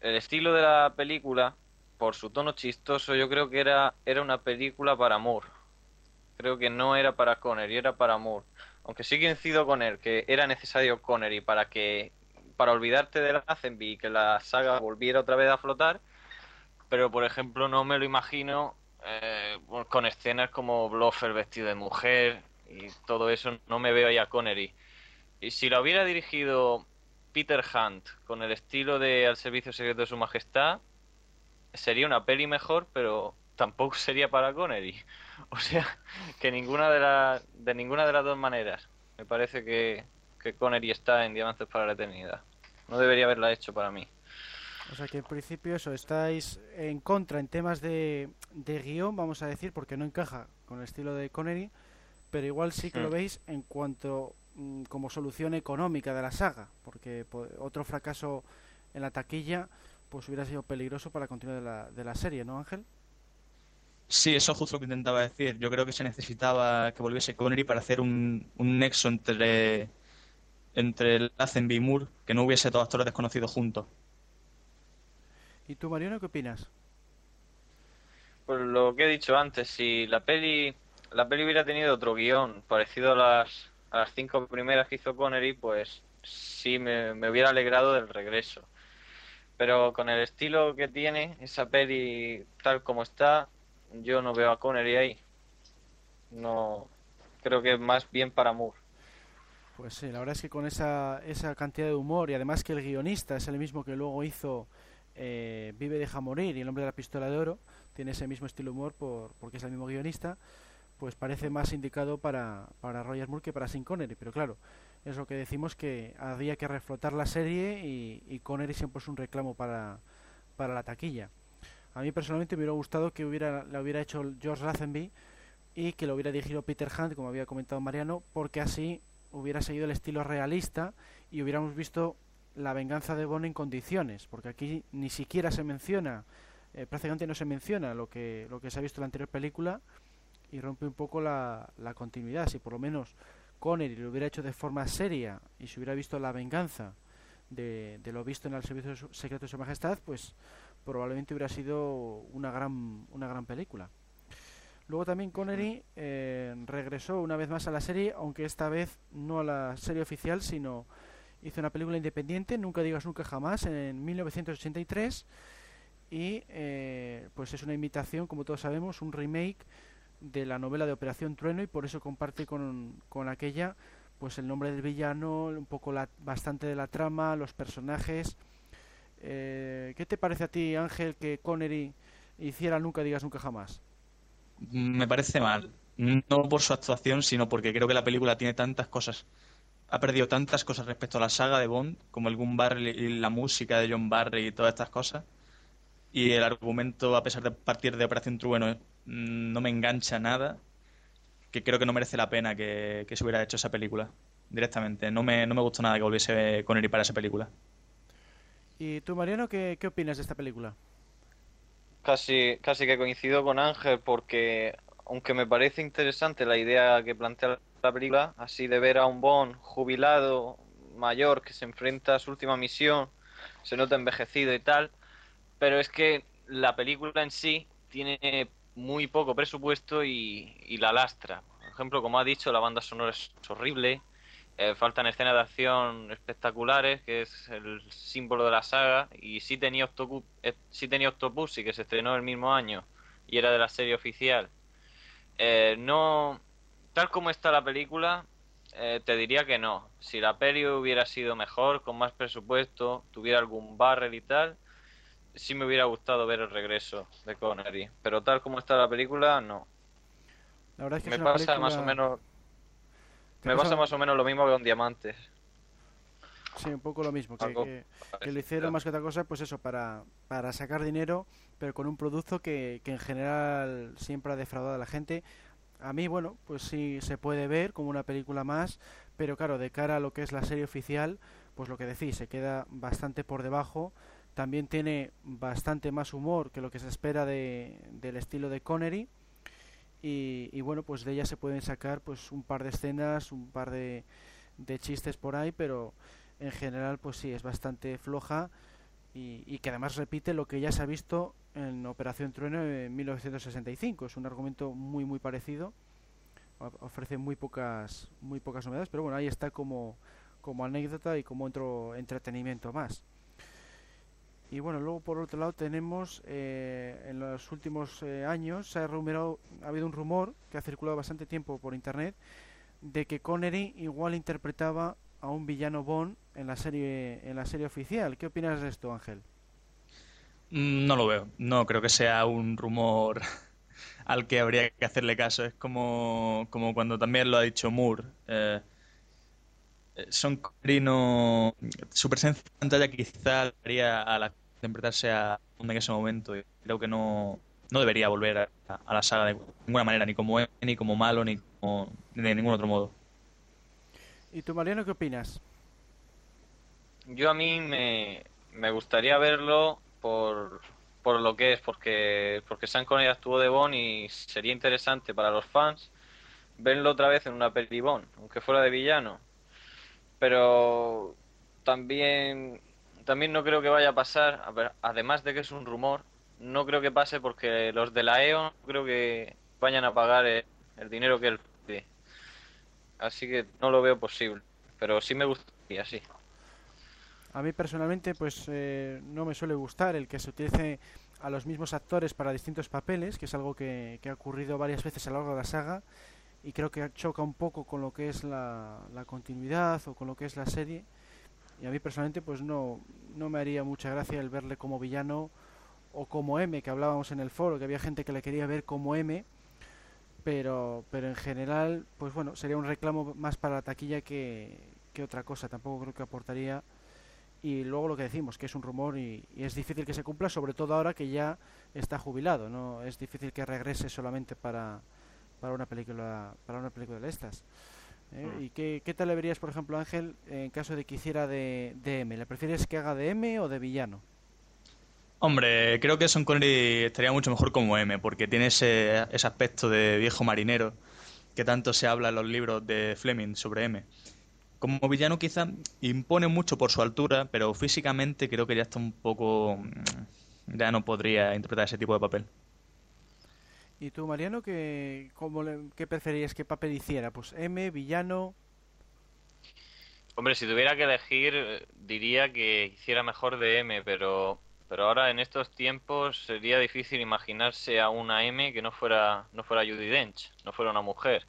el estilo de la película, por su tono chistoso, yo creo que era, era una película para Moore. Creo que no era para Connery, era para Moore. Aunque sí coincido con él que era necesario Connery para que para olvidarte de Lazenby y que la saga volviera otra vez a flotar, pero por ejemplo no me lo imagino eh, con escenas como Blofeld vestido de mujer y todo eso, no me veo ahí a Connery. Y si la hubiera dirigido Peter Hunt con el estilo de Al Servicio Secreto de Su Majestad, sería una peli mejor, pero tampoco [LAUGHS] sería para Connery. O sea, que ninguna de, las de ninguna de las dos maneras. Me parece que, que Connery está en Diamantes para la Eternidad. No debería haberla hecho para mí. O sea que en principio eso, estáis en contra en temas de, de guion, vamos a decir, porque no encaja con el estilo de Connery, pero igual sí que lo Mm. veis en cuanto mm, como solución económica de la saga, porque po- otro fracaso en la taquilla pues hubiera sido peligroso para la continuidad de la, de la serie, ¿no, Ángel? Sí, eso es justo lo que intentaba decir. Yo creo que se necesitaba que volviese Connery para hacer un, un nexo entre, entre Lazenby y Moore, que no hubiese dos actores desconocidos juntos. ¿Y tú, Mariano, qué opinas? Pues lo que he dicho antes, si la peli, la peli hubiera tenido otro guion parecido a las, a las cinco primeras que hizo Connery, pues sí me, me hubiera alegrado del regreso. Pero con el estilo que tiene esa peli tal como está, yo no veo a Connery ahí. No, creo que es más bien para Moore. Pues sí, la verdad es que con esa, esa cantidad de humor y además que el guionista es el mismo que luego hizo eh, Vive, deja morir y El hombre de la pistola de oro, tiene ese mismo estilo de humor por, porque es el mismo guionista, pues parece más indicado para, para Roger Moore que para Sin Connery. Pero claro, es lo que decimos que había que reflotar la serie y, y Connery siempre es un reclamo para, para la taquilla. A mí personalmente me hubiera gustado que hubiera, la hubiera hecho George Lazenby y que lo hubiera dirigido Peter Hunt, como había comentado Mariano, porque así hubiera seguido el estilo realista y hubiéramos visto la venganza de Bond en condiciones, porque aquí ni siquiera se menciona, eh, prácticamente no se menciona lo que, lo que se ha visto en la anterior película y rompe un poco la, la continuidad. Si por lo menos Connery lo hubiera hecho de forma seria y se hubiera visto la venganza de, de lo visto en el Servicio Secreto de Su Majestad, pues probablemente hubiera sido una gran, una gran película. Luego también Connery eh, regresó una vez más a la serie, aunque esta vez no a la serie oficial, sino hizo una película independiente, Nunca digas nunca jamás, en 1983, y eh, pues es una imitación, como todos sabemos, un remake de la novela de Operación Trueno y por eso comparte con, con aquella pues el nombre del villano, un poco la, bastante de la trama, los personajes. Eh, ¿Qué te parece a ti, Ángel, que Connery hiciera Nunca digas nunca jamás? Me parece mal. No por su actuación, sino porque creo que la película tiene tantas cosas. Ha perdido tantas cosas respecto a la saga de Bond, como el Gun Barrel y la música de John Barry y todas estas cosas. Y el argumento, a pesar de partir de Operación Trueno, no me engancha nada. que creo que no merece la pena que, que se hubiera hecho esa película directamente. No me, no me gustó nada que volviese Connery para esa película. ¿Y tú, Mariano, qué, qué opinas de esta película? Casi, casi que coincido con Ángel porque aunque me parece interesante la idea que plantea la película, así de ver a un Bond jubilado, mayor, que se enfrenta a su última misión, se nota envejecido y tal, pero es que la película en sí tiene muy poco presupuesto y, y la lastra. Por ejemplo, como ha dicho, la banda sonora es horrible, eh, faltan escenas de acción espectaculares, que es el símbolo de la saga, y sí tenía, Octopu eh, sí tenía Octopussy, que se estrenó el mismo año, y era de la serie oficial. Eh, no, tal como está la película, eh, te diría que no. Si la peli hubiera sido mejor, con más presupuesto, tuviera algún barrel y tal, sí me hubiera gustado ver el regreso de Connery. Pero tal como está la película, no. La verdad es que me es pasa más o menos me pasa- más o menos lo mismo que con Diamantes. Sí, un poco lo mismo, que, Algo que- que lo hicieron más que otra cosa, pues eso, para, para sacar dinero, pero con un producto que, que en general siempre ha defraudado a la gente. A mí, bueno, pues sí se puede ver como una película más, pero claro, de cara a lo que es la serie oficial, pues lo que decís, se queda bastante por debajo. También tiene bastante más humor que lo que se espera de, del estilo de Connery. Y, y bueno, pues de ella se pueden sacar pues un par de escenas, un par de, chistes por ahí, pero en general pues sí, es bastante floja y, y que además repite lo que ya se ha visto en Operación Trueno en 1965. Es un argumento muy muy parecido, ofrece muy pocas muy pocas novedades, pero bueno, ahí está como, como anécdota y como otro entretenimiento más. Y bueno, luego por otro lado tenemos eh, en los últimos eh, años se ha rumoreado, ha habido un rumor que ha circulado bastante tiempo por internet de que Connery igual interpretaba a un villano Bond en la serie en la serie oficial. ¿Qué opinas de esto, Ángel? Mm, No lo veo. No creo que sea un rumor [LAUGHS] al que habría que hacerle caso. Es como, como cuando también lo ha dicho Moore. Eh, eh, Sean Connery no... Su presencia en pantalla quizá haría a la interpretarse a en ese momento. Y creo que no, no debería volver a, a la saga de ninguna manera, ni como ni como malo, ni, como, de ningún otro modo. ¿Y tú, Mariano, qué opinas? Yo a mí me, me gustaría verlo por, por lo que es, porque, porque Sean Connery actuó de Bond y sería interesante para los fans verlo otra vez en una peli Bond, aunque fuera de villano. Pero también, también no creo que vaya a pasar, además de que es un rumor, no creo que pase porque los de la no creo que vayan a pagar el, dinero que él pide. Así que no lo veo posible, pero sí me gustaría, sí. A mí personalmente, pues eh, no me suele gustar el que se utilice a los mismos actores para distintos papeles, que es algo que, ha ocurrido varias veces a lo largo de la saga y creo que choca un poco con lo que es la continuidad o con lo que es la serie. Y a mí personalmente, pues no, no me haría mucha gracia el verle como villano o como M, que hablábamos en el foro, que había gente que le quería ver como M, pero, pero en general, pues bueno, sería un reclamo más para la taquilla que, que otra cosa. Tampoco creo que aportaría y luego lo que decimos, que es un rumor y, es difícil que se cumpla, sobre todo ahora que ya está jubilado, no es difícil que regrese solamente para, para una película para una película de estas. ¿Eh? Mm. ¿Y qué, qué tal le verías, por ejemplo, Ángel, en caso de que hiciera de, de M? ¿Le prefieres que haga de M o de villano? Hombre, creo que Sean Connery estaría mucho mejor como M, porque tiene ese, ese aspecto de viejo marinero que tanto se habla en los libros de Fleming sobre M. Como villano quizá impone mucho por su altura, pero físicamente creo que ya está un poco... mm, ya no podría interpretar ese tipo de papel. ¿Y tú, Mariano, qué, cómo le- qué preferirías que papel hiciera? Pues M, villano... Hombre, si tuviera que elegir, eh, diría que hiciera mejor de M, pero, pero ahora en estos tiempos sería difícil imaginarse a una M que no fuera, no fuera Judi Dench, no fuera una mujer.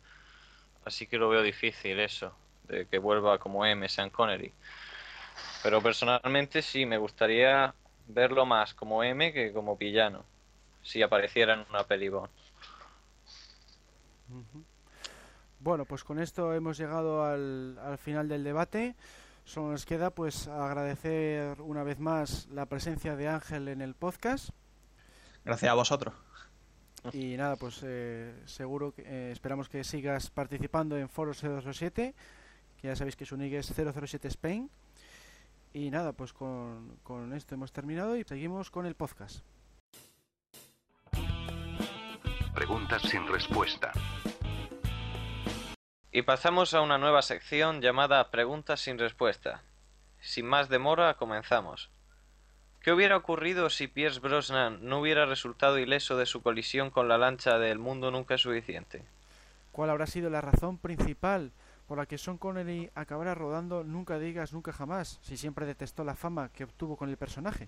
Así que lo veo difícil eso, de que vuelva como M Sean Connery. Pero personalmente sí, me gustaría verlo más como M que como villano, si apareciera en una peli Bond. Bueno, pues con esto hemos llegado al, al final del debate. Solo nos queda pues agradecer una vez más la presencia de Ángel en el podcast. Gracias a vosotros. Y nada, pues eh, seguro que eh, esperamos que sigas participando en Foros 007, que ya sabéis que su nick es 007 Spain. Y nada, pues con, con esto hemos terminado y seguimos con el podcast. Preguntas sin respuesta. Y pasamos a una nueva sección llamada Preguntas sin respuesta. Sin más demora, comenzamos. ¿Qué hubiera ocurrido si Pierce Brosnan no hubiera resultado ileso de su colisión con la lancha de El mundo nunca es suficiente? ¿Cuál habrá sido la razón principal por la que Sean Connery acabará rodando Nunca digas nunca jamás, si siempre detestó la fama que obtuvo con el personaje?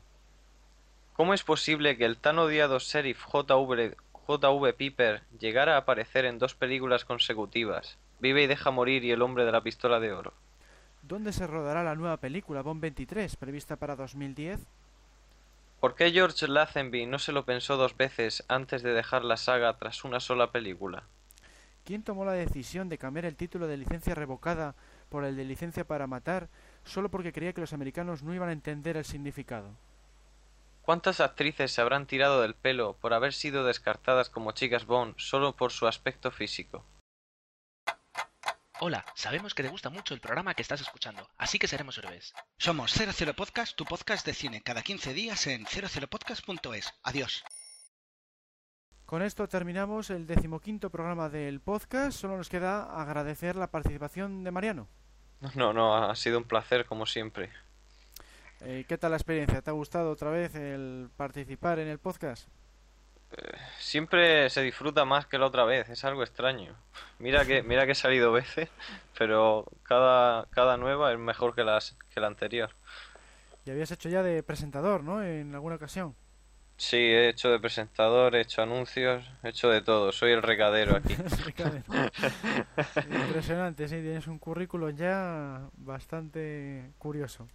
¿Cómo es posible que el tan odiado sheriff J.V. J.V. Piper llegara a aparecer en dos películas consecutivas, Vive y deja morir y El hombre de la pistola de oro? ¿Dónde se rodará la nueva película Bond 23, prevista para 2010? ¿Por qué George Lazenby no se lo pensó dos veces antes de dejar la saga tras una sola película? ¿Quién tomó la decisión de cambiar el título de licencia revocada por el de licencia para matar solo porque creía que los americanos no iban a entender el significado? ¿Cuántas actrices se habrán tirado del pelo por haber sido descartadas como chicas Bond solo por su aspecto físico? Hola, sabemos que te gusta mucho el programa que estás escuchando, así que seremos héroes. Somos 00 Podcast, tu podcast de cine, cada 15 días en 00podcast.es. Adiós. Con esto terminamos el decimoquinto programa del podcast. Solo nos queda agradecer la participación de Mariano. No, no, ha sido un placer como siempre. Eh, ¿Qué tal la experiencia? ¿Te ha gustado otra vez el participar en el podcast? Siempre se disfruta más que la otra vez, es algo extraño. [LAUGHS] Mira que, mira que he salido veces, pero cada, cada nueva es mejor que, las, que la anterior. Y habías hecho ya de presentador, ¿no? En alguna ocasión. Sí, he hecho de presentador, he hecho anuncios, he hecho de todo. Soy el recadero aquí. [LAUGHS] [LAUGHS] Impresionante, sí, tienes un currículum ya bastante curioso.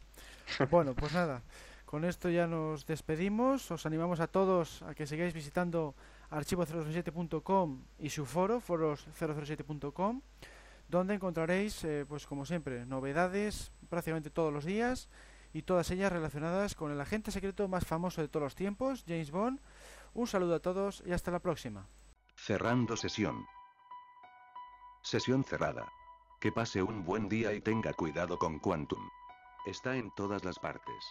Bueno, pues nada. Con esto ya nos despedimos. Os animamos a todos a que sigáis visitando archivo007.com y su foro, foros007.com, donde encontraréis, eh, pues como siempre, novedades prácticamente todos los días y todas ellas relacionadas con el agente secreto más famoso de todos los tiempos, James Bond. Un saludo a todos y hasta la próxima. Cerrando sesión. Sesión cerrada. Que pase un buen día y tenga cuidado con Quantum. Está en todas las partes.